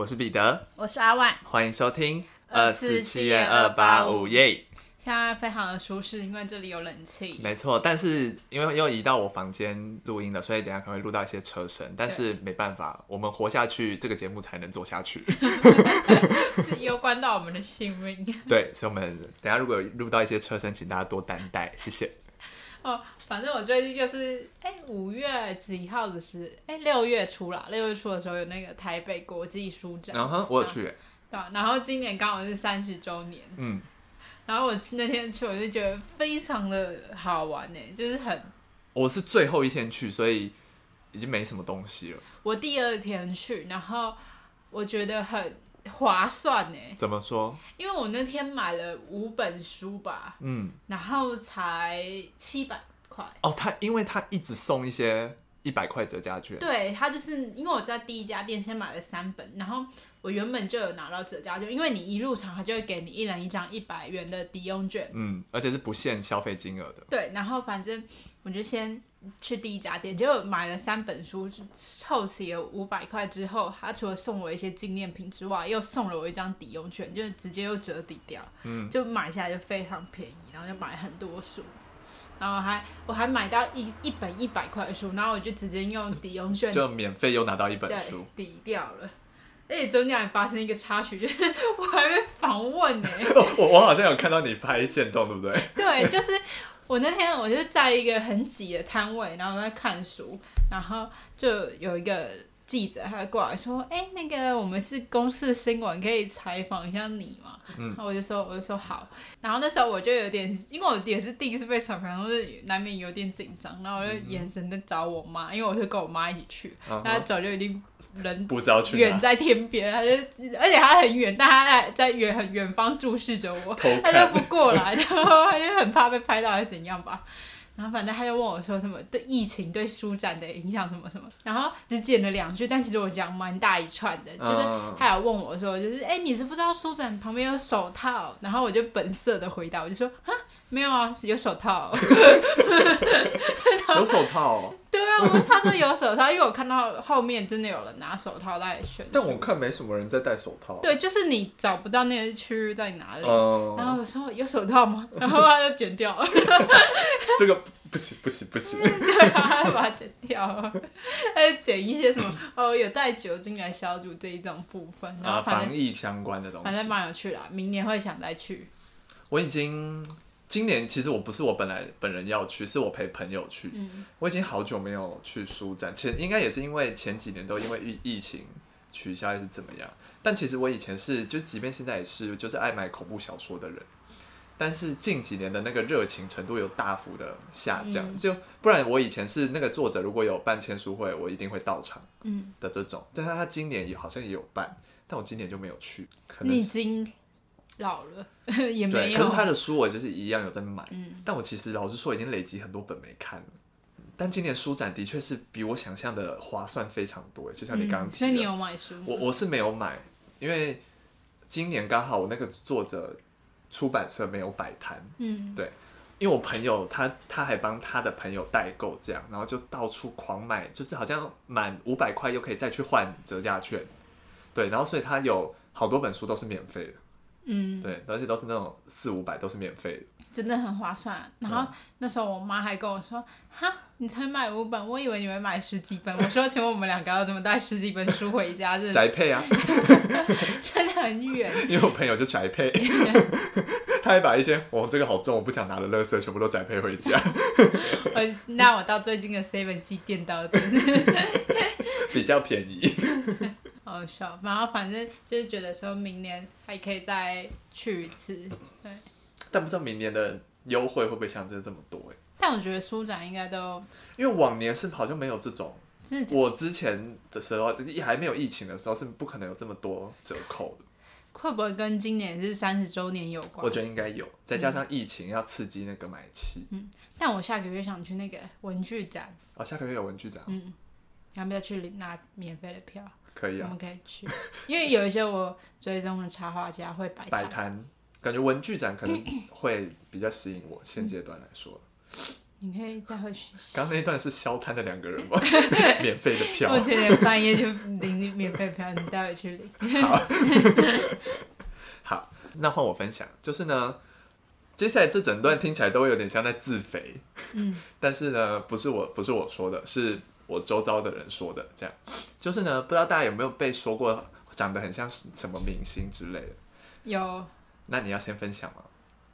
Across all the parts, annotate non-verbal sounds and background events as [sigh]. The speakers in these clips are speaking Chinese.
我是彼得，我是阿万，欢迎收听二四七二八五耶。现在非常的舒适，因为这里有冷气。没错，但是因为又移到我房间录音了，所以等下可能会录到一些车声。但是没办法，我们活下去，这个节目才能做下去。[laughs] 这攸关到我们的性命。对，所以我们等下如果录到一些车声，请大家多担待，谢谢。哦，反正我最近就是，哎，五月几号的是，哎，六月初啦，六月初的时候有那个台北国际书展，然后我有去，对，然后今年刚好是三十周年，嗯，然后我那天去，我就觉得非常的好玩呢，就是很，我是最后一天去，所以已经没什么东西了。我第二天去，然后我觉得很。划算呢？怎么说？因为我那天买了五本书吧，嗯，然后才七百块。哦，他因为他一直送一些一百块折价券。对，他就是因为我在第一家店先买了三本，然后我原本就有拿到折价券，因为你一入场他就会给你一人一张一百元的抵用券，嗯，而且是不限消费金额的。对，然后反正我就先。去第一家店，结果买了三本书，凑齐了五百块之后，他除了送我一些纪念品之外，又送了我一张抵用券，就是直接又折抵掉，嗯，就买下来就非常便宜，然后就买很多书，然后还我还买到一一本一百块的书，然后我就直接用抵用券就免费又拿到一本书抵掉了，而且中间还发生一个插曲，就是我还被访问呢，[laughs] 我我好像有看到你拍线动，对不对？对，就是。我那天我就在一个很挤的摊位，然后在看书，然后就有一个记者他过来说：“哎、欸，那个我们是公视新闻，可以采访一下你吗？”嗯，然后我就说：“我就说好。”然后那时候我就有点，因为我也是第一次被采访，然后就难免有点紧张，然后我就眼神在找我妈，因为我是跟我妈一起去，她早就已经。人不知道去远在天边，而且她很远，但她在在远很远方注视着我，她就不过来，[laughs] 然后她就很怕被拍到还是怎样吧。然后反正他就问我说什么对疫情对书展的影响什么什么，然后只剪了两句，但其实我讲蛮大一串的，就是他有问我说就是哎、欸、你是不知道书展旁边有手套，然后我就本色的回答我就说啊没有啊有手套，有手套。[laughs] [laughs] 对啊，他说有手套，因为我看到后面真的有人拿手套在选。但我看没什么人在戴手套。对，就是你找不到那个区域在哪里。Uh... 然后我说有手套吗？然后他就剪掉了。这个 [laughs] 不行不行不行。对啊，他就把它剪掉了。他就剪一些什么哦，有带酒精来消毒这一种部分，然后防疫相关的东西，反正蛮有趣的。明年会想再去。我已经。今年其实我不是我本来本人要去，是我陪朋友去。嗯、我已经好久没有去书展，前应该也是因为前几年都因为疫疫情取消还是怎么样。但其实我以前是，就即便现在也是，就是爱买恐怖小说的人。但是近几年的那个热情程度有大幅的下降，嗯、就不然我以前是那个作者如果有办签书会，我一定会到场。嗯的这种，但是他今年也好像也有办，但我今年就没有去。可能老了 [laughs] 也没有，可是他的书我就是一样有在买，嗯，但我其实老实说已经累积很多本没看了。但今年书展的确是比我想象的划算非常多，就像你刚刚提的，所以你有买书？我我是没有买，因为今年刚好我那个作者出版社没有摆摊，嗯，对，因为我朋友他他还帮他的朋友代购这样，然后就到处狂买，就是好像满五百块又可以再去换折价券，对，然后所以他有好多本书都是免费的。嗯，对，而且都是那种四五百，都是免费的，真的很划算。然后那时候我妈还跟我说：“哈，你才买五本，我以为你会买十几本。”我说：“请问我们两个要怎么带十几本书回家？”这宅配啊，[laughs] 真的很远。因为我朋友就宅配，[laughs] 他还把一些哦这个好重，我不想拿的垃圾全部都宅配回家。[laughs] 那我到最近的 Seven 寄电到的，比较便宜。好笑，然后反正就是觉得说明年还可以再去一次，对。但不知道明年的优惠会不会像这这么多哎？但我觉得书展应该都，因为往年是好像没有这种，我之前的时候还没有疫情的时候是不可能有这么多折扣的。会不会跟今年是三十周年有关？我觉得应该有，再加上疫情要刺激那个买气。嗯，但我下个月想去那个文具展。哦，下个月有文具展。嗯，要不要去拿免费的票？可以啊，我们可以去，因为有一些我追踪的插画家会摆摆摊，感觉文具展可能会比较吸引我。[clears throat] 现阶段来说，你可以带回去。刚那一段是消摊的两个人吗？[laughs] 免费的票。我今天半夜就领免费票，你带回去领。好，[laughs] 好，那换我分享，就是呢，接下来这整段听起来都会有点像在自肥，嗯，但是呢，不是我，不是我说的，是我周遭的人说的，这样，就是呢，不知道大家有没有被说过长得很像什么明星之类的？有。那你要先分享吗？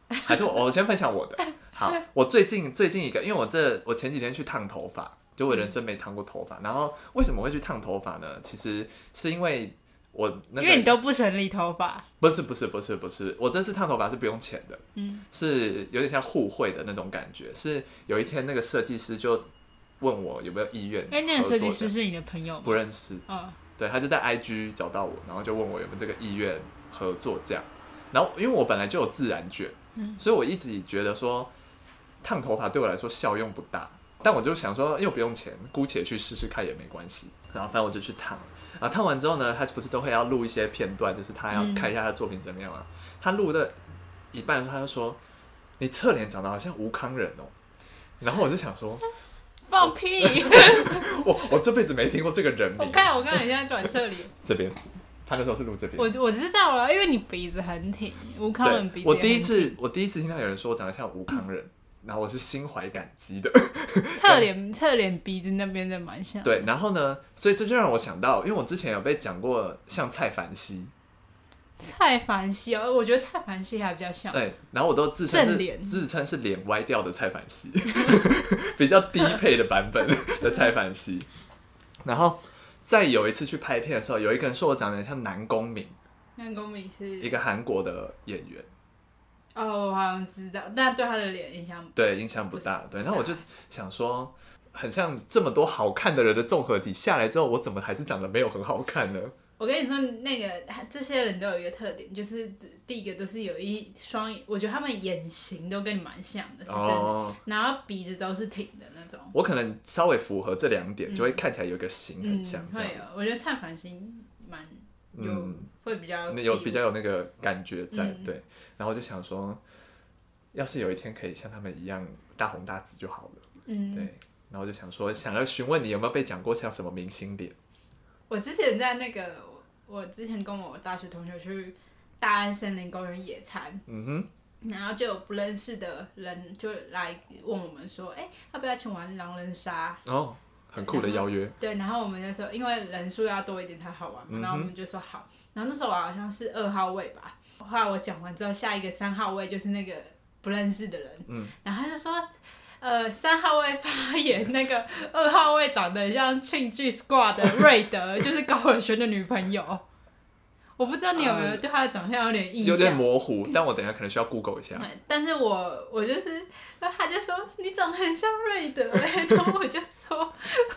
还是我我先分享我的？[laughs] 好，我最近最近一个，因为我这我前几天去烫头发，就我人生没烫过头发。嗯、然后为什么会去烫头发呢？其实是因为我那个，因为你都不整理头发。不是不是不是不是，我这次烫头发是不用钱的，嗯，是有点像互惠的那种感觉。是有一天那个设计师就问我有没有意愿，哎、欸，那个设计师是你的朋友吗？不认识，嗯，对，他就在 IG 找到我，然后就问我有没有这个意愿合作这样。然后因为我本来就有自然卷，嗯，所以我一直觉得说。烫头发对我来说效用不大，但我就想说又不用钱，姑且去试试看也没关系。然后反正我就去烫，然后烫完之后呢，他不是都会要录一些片段，就是他要看一下他的作品怎么样嘛。他录的一半，他就说：“你侧脸长得好像吴康人哦。”然后我就想说：“放屁！” [laughs] 我我这辈子没听过这个人名。我看我刚才现在转侧脸，[laughs] 这边，他那时候是录这边。我我知道了，因为你鼻子很挺，吴康人鼻子。我第一次我第一次听到有人说我长得像吴康人。然后我是心怀感激的，[laughs] 侧脸侧脸鼻子那边的蛮像。对，然后呢，所以这就让我想到，因为我之前有被讲过像蔡凡熙，蔡凡熙哦，我觉得蔡凡熙还比较像。对，然后我都自称是脸自称是脸歪掉的蔡凡熙，[laughs] 比较低配的版本的蔡凡熙。然后在有一次去拍片的时候，有一个人说我长得像南宫珉，南宫珉是一个韩国的演员。哦，我好像知道，但对他的脸印象对印象不大。对，然后我就想说，很像这么多好看的人的综合体下来之后，我怎么还是长得没有很好看呢？我跟你说，那个这些人都有一个特点，就是第一个都是有一双，我觉得他们眼型都跟你蛮像的，是真的。哦、然后鼻子都是挺的那种。我可能稍微符合这两点，就会看起来有个型很像。会有、嗯，我觉得蔡凡熙蛮有。嗯会比较有比较有那个感觉在，嗯、对，然后就想说，要是有一天可以像他们一样大红大紫就好了，嗯，对，然后就想说，想要询问你有没有被讲过像什么明星脸？我之前在那个，我之前跟我大学同学去大安森林公园野餐，嗯哼，然后就有不认识的人就来问我们说，哎、欸，要不要去玩狼人杀？哦。很酷的邀约，对，然后我们就说，因为人数要多一点才好玩嘛，然后我们就说好。然后那时候我好像是二号位吧，后来我讲完之后，下一个三号位就是那个不认识的人，嗯，然后他就说，呃，三号位发言，那个二号位长得像庆剧 Squad 的 [laughs] 瑞德，就是高尔宣的女朋友。我不知道你有没有对他的长相有点印象，有点模糊，但我等一下可能需要 Google 一下。[laughs] 但是我我就是，他就说你长得很像瑞德，然后我就说，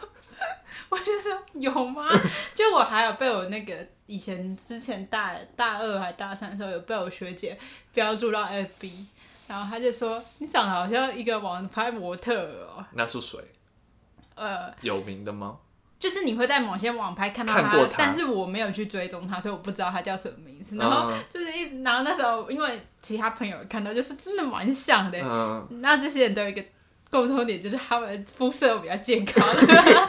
[laughs] 我就说有吗？就我还有被我那个以前之前大大二还大三的时候有被我学姐标注到 FB，然后他就说你长得好像一个网拍模特哦。那是谁？呃，有名的吗？就是你会在某些网拍看到他，他但是我没有去追踪他，所以我不知道他叫什么名字。然后就是一，然后那时候因为其他朋友看到，就是真的蛮像的。嗯，那这些人都有一个。共同点就是他们肤色比较健康。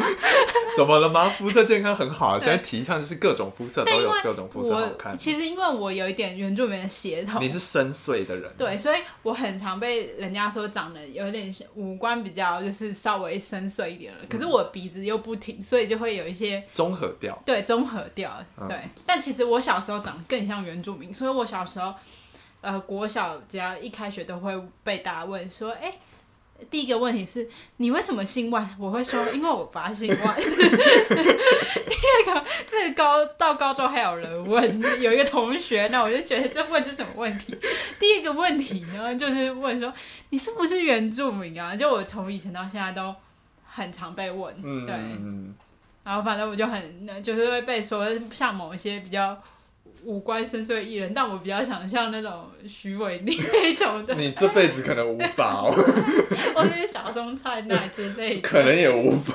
[laughs] 怎么了吗？肤色健康很好，现在提倡就是各种肤色都有各种肤色好看。其实因为我有一点原住民的血统，你是深邃的人，对，所以我很常被人家说长得有点五官比较就是稍微深邃一点了。可是我鼻子又不挺，所以就会有一些综合掉。对，综合掉。对，但其实我小时候长得更像原住民，所以我小时候呃国小只要一开学都会被大家问说，哎。第一个问题是你为什么姓万？我会说因为我爸姓万。第二个，这个高到高中还有人问，有一个同学，那我就觉得这问是什么问题？第一个问题呢，就是问说你是不是原住民啊？就我从以前到现在都很常被问，对，嗯、然后反正我就很就是会被说像某一些比较。五官深邃艺人，但我比较想像那种徐伟宁那种的。你这辈子可能无法哦。[laughs] 或者小松菜奈之类的。可能也无法。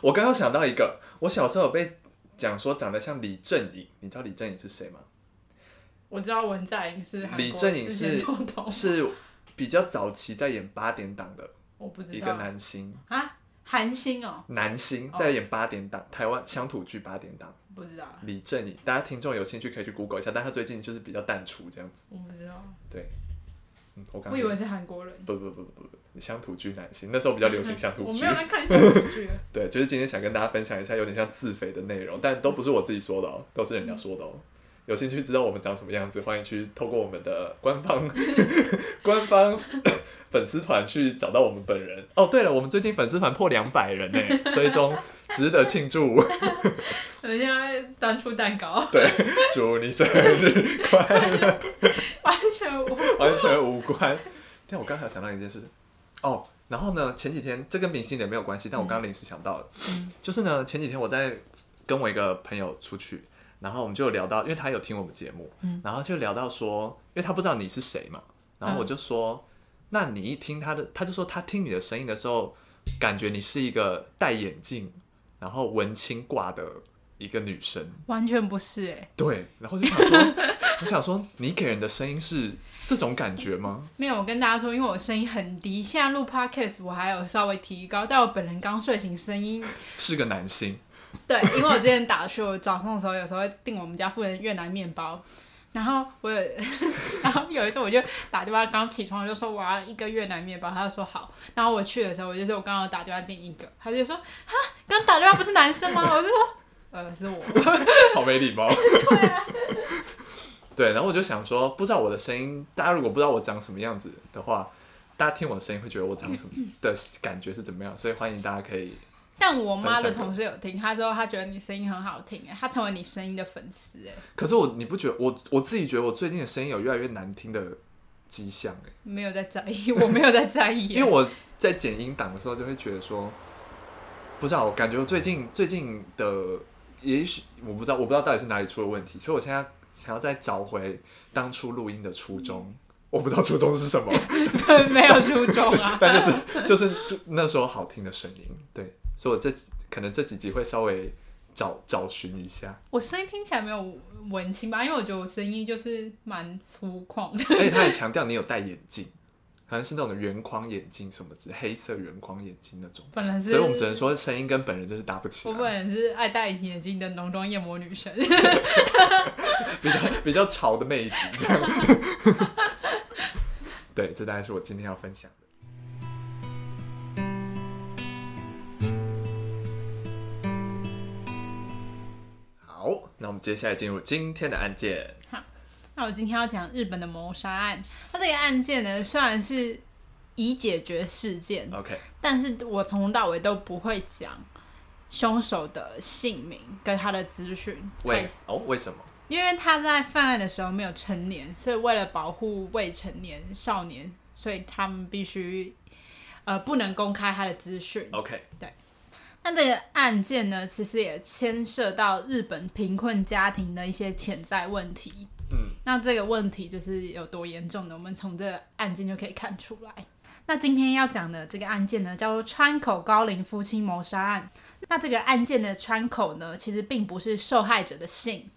我刚刚想到一个，我小时候有被讲说长得像李正颖，你知道李正颖是谁吗？我知道文在寅是。李正颖是是比较早期在演八点档的，我不知道一个男星啊，韩星哦，男星在演八点档，台湾乡土剧八点档，不知道。李正宇，大家听众有兴趣可以去 Google 一下，但他最近就是比较淡出这样子，我不知道，对，嗯，我刚我以为是韩国人，不不不不不，乡土剧男星，那时候比较流行乡土剧，我没有在看乡土剧，对，就是今天想跟大家分享一下有点像自肥的内容，但都不是我自己说的哦，都是人家说的哦。有兴趣知道我们长什么样子，欢迎去透过我们的官方官方粉丝团去找到我们本人。哦，对了，我们最近粉丝团破两百人呢，[laughs] 追踪值得庆祝。我们现在端出蛋糕。对，祝你生日快乐。完全无完全无关。但我刚才想到一件事，哦，然后呢，前几天这跟明星也没有关系，但我刚刚临时想到了，嗯、就是呢，前几天我在跟我一个朋友出去。然后我们就聊到，因为他有听我们节目，嗯、然后就聊到说，因为他不知道你是谁嘛，然后我就说，嗯、那你一听他的，他就说他听你的声音的时候，感觉你是一个戴眼镜，然后文青挂的一个女生，完全不是哎、欸，对，然后就想说，[laughs] 我想说，你给人的声音是这种感觉吗？没有，我跟大家说，因为我声音很低，现在录 podcast 我还有稍微提高，但我本人刚睡醒，声音是个男性。对，因为我之前打去，我早上的时候有时候会订我们家附近越南面包，然后我有，[laughs] 然后有一次我就打电话，刚起床就说我要一个越南面包，他就说好，然后我去的时候我就说我刚刚打电话订一个，他就说哈，刚打电话不是男生吗？[laughs] 我就说呃是我，好没礼貌。对啊，对，然后我就想说，不知道我的声音，大家如果不知道我长什么样子的话，大家听我的声音会觉得我长什么的感觉是怎么样，所以欢迎大家可以。但我妈的同事有听，她说她觉得你声音很好听，哎，她成为你声音的粉丝，哎。可是我，你不觉得我我自己觉得我最近的声音有越来越难听的迹象，哎。没有在在意，我没有在在意。因为我在剪音档的时候就会觉得说，不知道，我感觉我最近最近的，也许我不知道，我不知道到底是哪里出了问题，所以我现在想要再找回当初录音的初衷。我不知道初衷是什么，[laughs] 没有初衷啊。[laughs] 但就是就是就那时候好听的声音，对。所以我这可能这几集会稍微找找寻一下。我声音听起来没有文青吧？因为我觉得我声音就是蛮粗犷的。而且他也强调你有戴眼镜，好像是那种圆框眼镜什么之，黑色圆框眼镜那种。本来是，所以我们只能说声音跟本人真是搭不起。我本人是爱戴眼镜的浓妆艳抹女神 [laughs] [laughs] 比较比较潮的妹子这样。[laughs] 对，这大概是我今天要分享的。们接下来进入今天的案件。好，那我今天要讲日本的谋杀案。它这个案件呢，虽然是已解决事件，OK，但是我从头到尾都不会讲凶手的姓名跟他的资讯。为哦，为什么？因为他在犯案的时候没有成年，所以为了保护未成年少年，所以他们必须呃不能公开他的资讯。OK，对。那这个案件呢，其实也牵涉到日本贫困家庭的一些潜在问题。嗯，那这个问题就是有多严重呢？我们从这个案件就可以看出来。那今天要讲的这个案件呢，叫做川口高龄夫妻谋杀案。那这个案件的川口呢，其实并不是受害者的姓，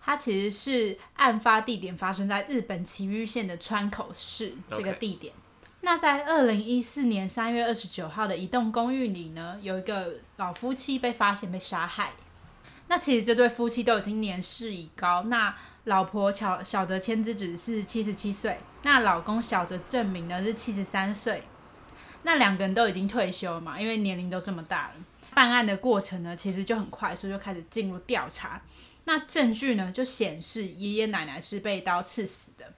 它其实是案发地点发生在日本崎玉县的川口市这个地点。Okay. 那在二零一四年三月二十九号的一栋公寓里呢，有一个老夫妻被发现被杀害。那其实这对夫妻都已经年事已高。那老婆小小泽千之子是七十七岁，那老公小泽正明呢是七十三岁。那两个人都已经退休了嘛，因为年龄都这么大了。办案的过程呢，其实就很快速，就开始进入调查。那证据呢，就显示爷爷奶奶是被刀刺死的，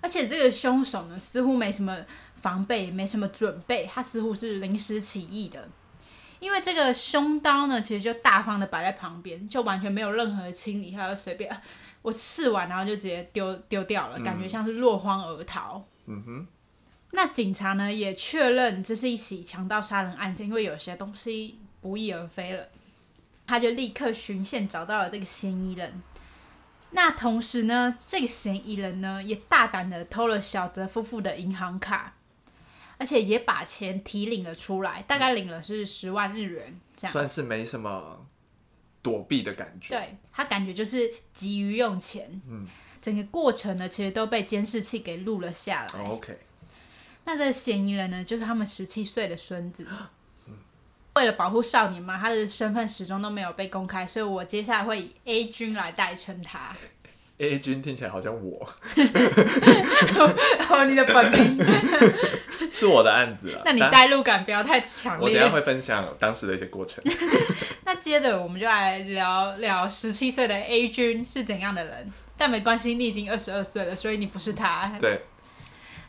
而且这个凶手呢，似乎没什么。防备没什么准备，他似乎是临时起意的，因为这个凶刀呢，其实就大方的摆在旁边，就完全没有任何的清理，他就随便我刺完，然后就直接丢丢掉了，感觉像是落荒而逃。嗯哼。那警察呢也确认这是一起强盗杀人案件，因为有些东西不翼而飞了，他就立刻循线找到了这个嫌疑人。那同时呢，这个嫌疑人呢也大胆的偷了小泽夫妇的银行卡。而且也把钱提领了出来，大概领了是十万日元，这样算是没什么躲避的感觉。对，他感觉就是急于用钱，嗯，整个过程呢，其实都被监视器给录了下来。Oh, OK。那这个嫌疑人呢，就是他们十七岁的孙子。为了保护少年嘛，他的身份始终都没有被公开，所以我接下来会以 A 君来代称他。A 君听起来好像我，哦，你的本名 [laughs] 是我的案子了。那你代入感不要太强烈。我等下会分享当时的一些过程。[laughs] 那接着我们就来聊聊十七岁的 A 君是怎样的人，但没关系，你已经二十二岁了，所以你不是他。对。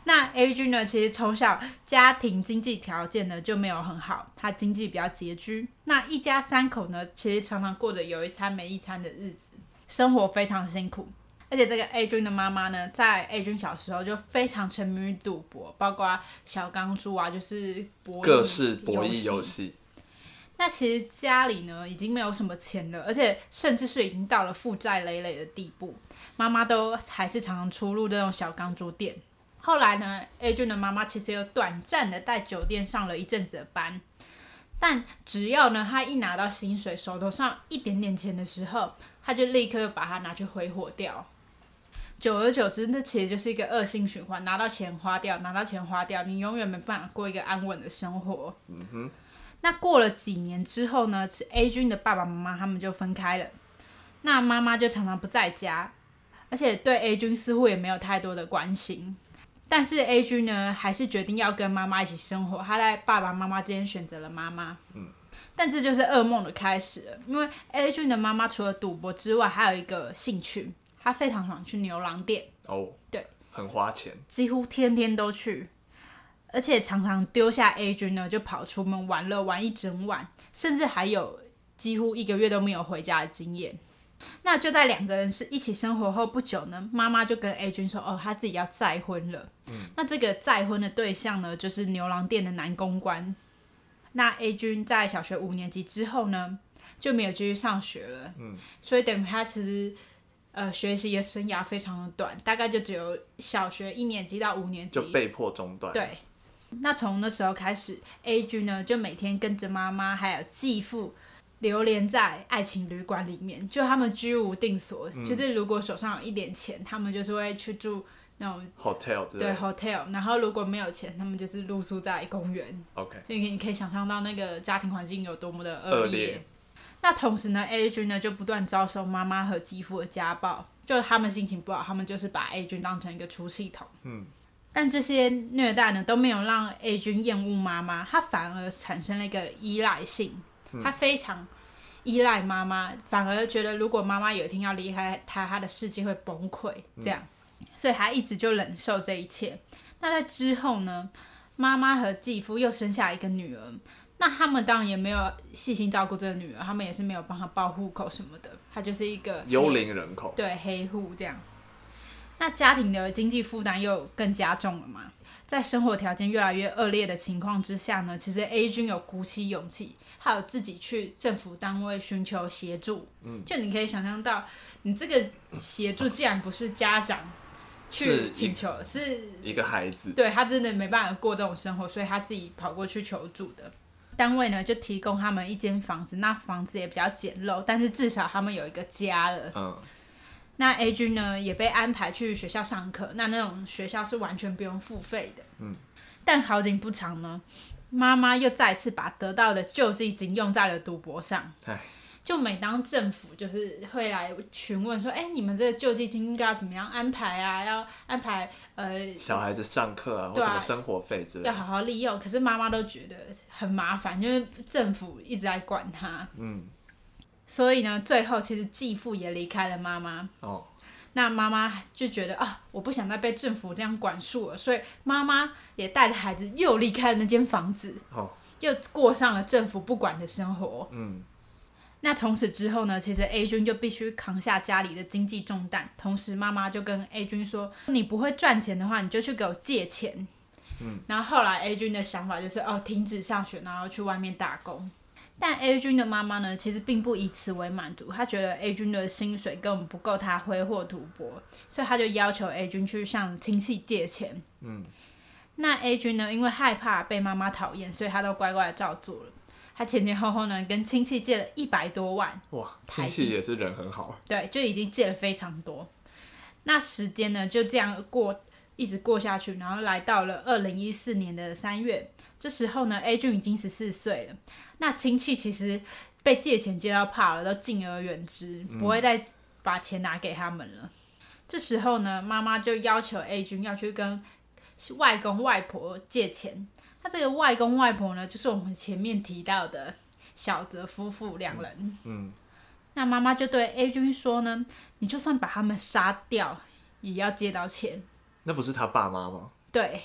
那 A 君呢？其实从小家庭经济条件呢就没有很好，他经济比较拮据。那一家三口呢，其实常常过着有一餐没一餐的日子，生活非常辛苦。而且这个 A 君的妈妈呢，在 A 君小时候就非常沉迷于赌博，包括小钢珠啊，就是博弈各式博弈游戏。那其实家里呢已经没有什么钱了，而且甚至是已经到了负债累累的地步，妈妈都还是常常出入这种小钢珠店。后来呢，A 君的妈妈其实有短暂的在酒店上了一阵子的班，但只要呢，他一拿到薪水，手头上一点点钱的时候，他就立刻把它拿去挥霍掉。久而久之，那其实就是一个恶性循环，拿到钱花掉，拿到钱花掉，你永远没办法过一个安稳的生活。嗯哼。那过了几年之后呢，A 君的爸爸妈妈他们就分开了，那妈妈就常常不在家，而且对 A 君似乎也没有太多的关心。但是 A 君呢，还是决定要跟妈妈一起生活。他在爸爸妈妈之间选择了妈妈。嗯，但这就是噩梦的开始了。因为 A 君的妈妈除了赌博之外，还有一个兴趣，她非常喜欢去牛郎店。哦，对，很花钱，几乎天天都去，而且常常丢下 A 君呢，就跑出门玩乐，玩一整晚，甚至还有几乎一个月都没有回家的经验。那就在两个人是一起生活后不久呢，妈妈就跟 A 君说：“哦，她自己要再婚了。”嗯，那这个再婚的对象呢，就是牛郎店的男公关。那 A 君在小学五年级之后呢，就没有继续上学了。嗯，所以等于他其实呃学习的生涯非常的短，大概就只有小学一年级到五年级就被迫中断。对，那从那时候开始，A 君呢就每天跟着妈妈还有继父。流连在爱情旅馆里面，就他们居无定所。嗯、就是如果手上有一点钱，他们就是会去住那种 hotel，对 hotel。然后如果没有钱，他们就是露宿在公园。OK，所以你可以想象到那个家庭环境有多么的恶劣。那同时呢，A 君呢就不断遭受妈妈和继父的家暴，就他们心情不好，他们就是把 A 君当成一个出气筒。嗯，但这些虐待呢都没有让 A 君厌恶妈妈，他反而产生了一个依赖性。他非常依赖妈妈，反而觉得如果妈妈有一天要离开他，他的世界会崩溃。这样，所以他一直就忍受这一切。那在之后呢，妈妈和继父又生下一个女儿，那他们当然也没有细心照顾这个女儿，他们也是没有帮她报户口什么的，她就是一个幽灵人口，对，黑户这样。那家庭的经济负担又更加重了嘛。在生活条件越来越恶劣的情况之下呢，其实 A 君有鼓起勇气，还有自己去政府单位寻求协助。嗯，就你可以想象到，你这个协助既然不是家长去请求，是一，是一个孩子，对，他真的没办法过这种生活，所以他自己跑过去求助的。单位呢就提供他们一间房子，那房子也比较简陋，但是至少他们有一个家了。嗯。那 A 君呢也被安排去学校上课，那那种学校是完全不用付费的。嗯，但好景不长呢，妈妈又再次把得到的救济金用在了赌博上。唉，就每当政府就是会来询问说，哎、欸，你们这个救济金应该要怎么样安排啊？要安排呃小孩子上课啊，或什么生活费之类的，要好好利用。可是妈妈都觉得很麻烦，因为政府一直在管他。嗯。所以呢，最后其实继父也离开了妈妈。哦，那妈妈就觉得啊，我不想再被政府这样管束了，所以妈妈也带着孩子又离开了那间房子。哦，又过上了政府不管的生活。嗯，那从此之后呢，其实 A 君就必须扛下家里的经济重担，同时妈妈就跟 A 君说：“你不会赚钱的话，你就去给我借钱。”嗯，然后后来 A 君的想法就是哦，停止上学，然后去外面打工。但 A 君的妈妈呢，其实并不以此为满足，她觉得 A 君的薪水根本不够他挥霍赌博，所以她就要求 A 君去向亲戚借钱。嗯，那 A 君呢，因为害怕被妈妈讨厌，所以他都乖乖的照做了。他前前后后呢，跟亲戚借了一百多万。哇，亲戚也是人很好。对，就已经借了非常多。那时间呢，就这样过一直过下去，然后来到了二零一四年的三月，这时候呢，A 君已经十四岁了。那亲戚其实被借钱借到怕了，都敬而远之，不会再把钱拿给他们了。嗯、这时候呢，妈妈就要求 A 君要去跟外公外婆借钱。他这个外公外婆呢，就是我们前面提到的小泽夫妇两人。嗯。嗯，那妈妈就对 A 君说呢：“你就算把他们杀掉，也要借到钱。”那不是他爸妈吗？对，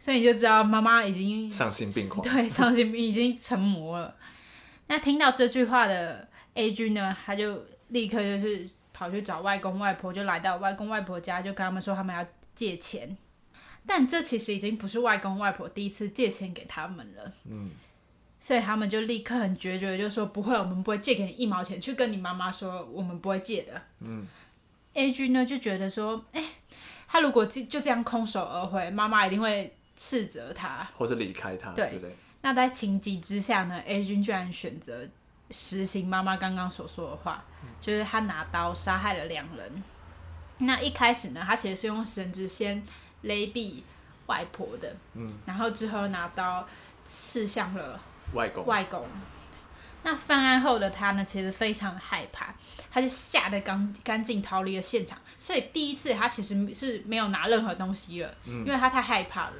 所以你就知道妈妈已经丧心病狂。对，丧心病 [laughs] 已经成魔了。那听到这句话的 A 君呢，他就立刻就是跑去找外公外婆，就来到外公外婆家，就跟他们说他们要借钱。但这其实已经不是外公外婆第一次借钱给他们了。嗯，所以他们就立刻很决绝的就说不会，我们不会借给你一毛钱，去跟你妈妈说我们不会借的。嗯，A 君呢就觉得说，哎。他如果就就这样空手而回，妈妈一定会斥责他，或者离开他之类。对，那在情急之下呢，A 君居然选择实行妈妈刚刚所说的话，嗯、就是他拿刀杀害了两人。那一开始呢，他其实是用绳子先勒毙外婆的，嗯，然后之后拿刀刺向了外公。外公。那犯案后的他呢，其实非常害怕，他就吓得赶赶紧逃离了现场。所以第一次他其实是没有拿任何东西了，嗯、因为他太害怕了。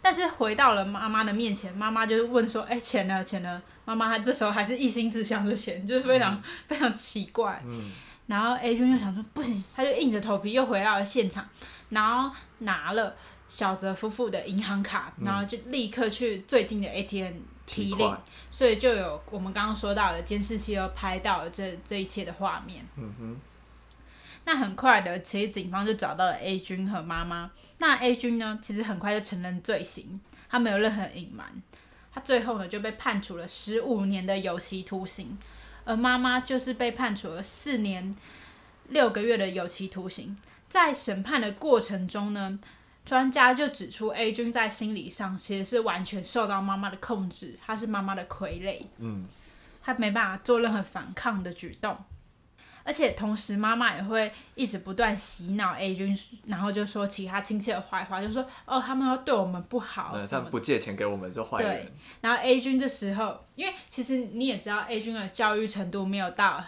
但是回到了妈妈的面前，妈妈就是问说：“哎、欸，钱呢？钱呢？”妈妈她这时候还是一心只想着钱，就是非常、嗯、非常奇怪。嗯、然后 A 君就想说：“不行！”他就硬着头皮又回到了现场，然后拿了小泽夫妇的银行卡，嗯、然后就立刻去最近的 ATM。提领，所以就有我们刚刚说到的监视器又拍到了这这一切的画面。嗯哼。那很快的，其实警方就找到了 A 君和妈妈。那 A 君呢，其实很快就承认罪行，他没有任何隐瞒。他最后呢就被判处了十五年的有期徒刑，而妈妈就是被判处了四年六个月的有期徒刑。在审判的过程中呢。专家就指出，A 君在心理上其实是完全受到妈妈的控制，他是妈妈的傀儡，嗯，他没办法做任何反抗的举动，而且同时妈妈也会一直不断洗脑 A 君，然后就说其他亲戚的坏话，就说哦，他们要对我们不好，他们不借钱给我们就坏人。对，然后 A 君这时候，因为其实你也知道，A 君的教育程度没有到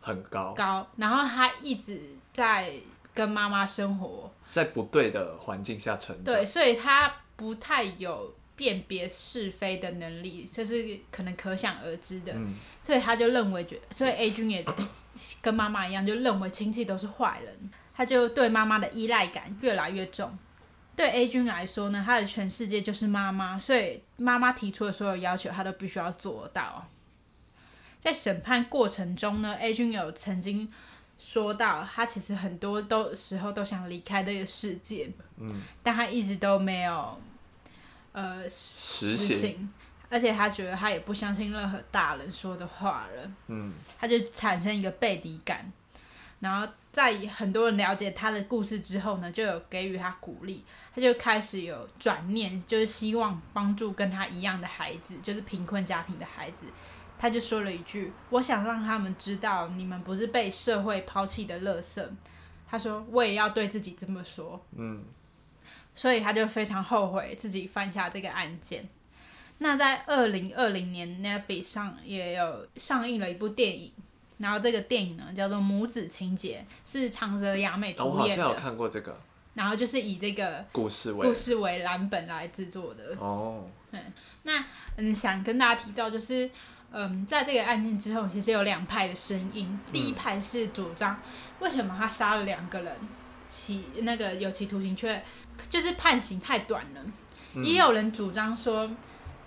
很高，高，然后他一直在跟妈妈生活。在不对的环境下成长，对，所以他不太有辨别是非的能力，这是可能可想而知的。嗯、所以他就认为，觉所以 A 君也跟妈妈一样，就认为亲戚都是坏人，他就对妈妈的依赖感越来越重。对 A 君来说呢，他的全世界就是妈妈，所以妈妈提出的所有要求，他都必须要做到。在审判过程中呢，A 君有曾经。说到他其实很多都时候都想离开这个世界，嗯，但他一直都没有，呃，实行，而且他觉得他也不相信任何大人说的话了，嗯，他就产生一个背离感，然后在很多人了解他的故事之后呢，就有给予他鼓励，他就开始有转念，就是希望帮助跟他一样的孩子，就是贫困家庭的孩子。他就说了一句：“我想让他们知道，你们不是被社会抛弃的垃圾。”他说：“我也要对自己这么说。”嗯，所以他就非常后悔自己犯下这个案件。那在二零二零年，Netflix 上也有上映了一部电影，然后这个电影呢叫做《母子情结》，是长泽雅美主演的。哦，我好像有看过这个。然后就是以这个故事为故事为蓝本来制作的。哦，嗯，那嗯，想跟大家提到就是。嗯，在这个案件之后，其实有两派的声音。第一派是主张，为什么他杀了两个人，其那个有期徒刑却就是判刑太短了。嗯、也有人主张说，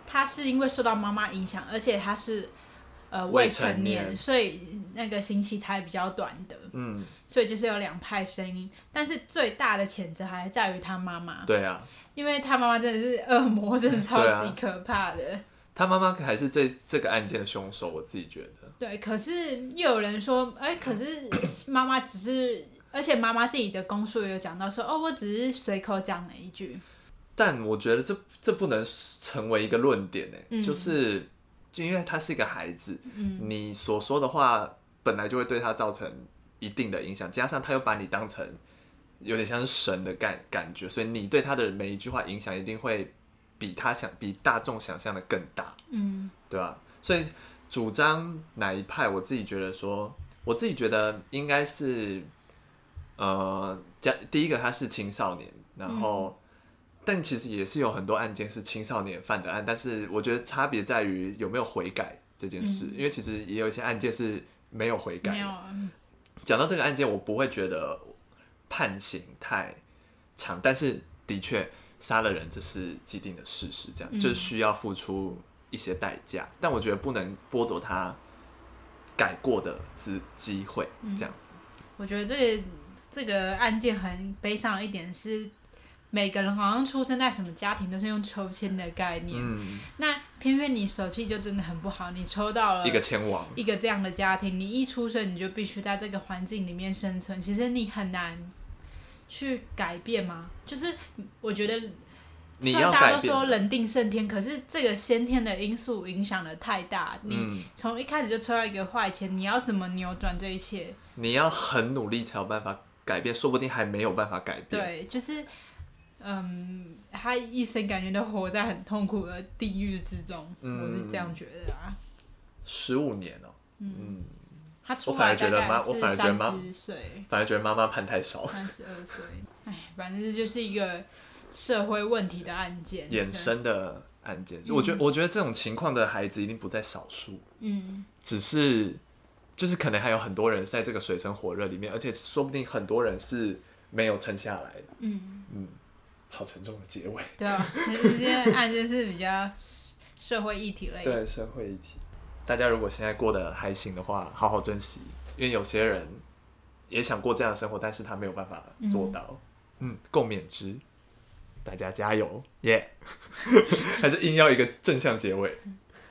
他是因为受到妈妈影响，而且他是呃未成年，所以那个刑期才比较短的。嗯，所以就是有两派声音，但是最大的谴责还在于他妈妈。对啊，因为他妈妈真的是恶魔，真的超级可怕的。他妈妈还是这这个案件的凶手，我自己觉得。对，可是又有人说，哎、欸，可是妈妈只是，而且妈妈自己的供述也有讲到说，哦，我只是随口讲了一句。但我觉得这这不能成为一个论点，哎、嗯，就是就因为他是一个孩子，嗯，你所说的话本来就会对他造成一定的影响，加上他又把你当成有点像是神的感感觉，所以你对他的每一句话影响一定会比他想比大众想象的更大，嗯，对吧？所以主张哪一派，我自己觉得说，我自己觉得应该是，呃，第一个他是青少年，然后，嗯、但其实也是有很多案件是青少年犯的案，但是我觉得差别在于有没有悔改这件事，嗯、因为其实也有一些案件是没有悔改的。讲到这个案件，我不会觉得。判刑太长，但是的确杀了人，这是既定的事实，这样、嗯、就是需要付出一些代价。但我觉得不能剥夺他改过的机机会，这样子。我觉得这个这个案件很悲伤的一点是，每个人好像出生在什么家庭都是用抽签的概念，嗯、那偏偏你手气就真的很不好，你抽到了一个签王，一个这样的家庭，你一出生你就必须在这个环境里面生存，其实你很难。去改变吗？就是我觉得，虽然大家都说人定胜天，可是这个先天的因素影响的太大。嗯、你从一开始就抽到一个坏签，你要怎么扭转这一切？你要很努力才有办法改变，说不定还没有办法改变。对，就是，嗯，他一生感觉都活在很痛苦的地狱之中，嗯、我是这样觉得啊。十五年哦、喔，嗯。嗯我反而觉得妈，我反而觉得妈，反而觉得妈妈判太少。三十二岁，哎，反正这就是一个社会问题的案件，衍生的案件。就我觉得，我觉得这种情况的孩子一定不在少数。嗯，只是就是可能还有很多人在这个水深火热里面，而且说不定很多人是没有撑下来的。嗯嗯，好沉重的结尾。对啊，这些案件是比较社会议题类的。对，社会议题。大家如果现在过得还行的话，好好珍惜，因为有些人也想过这样的生活，但是他没有办法做到。嗯，共勉之，大家加油，耶、yeah! [laughs] 还是硬要一个正向结尾。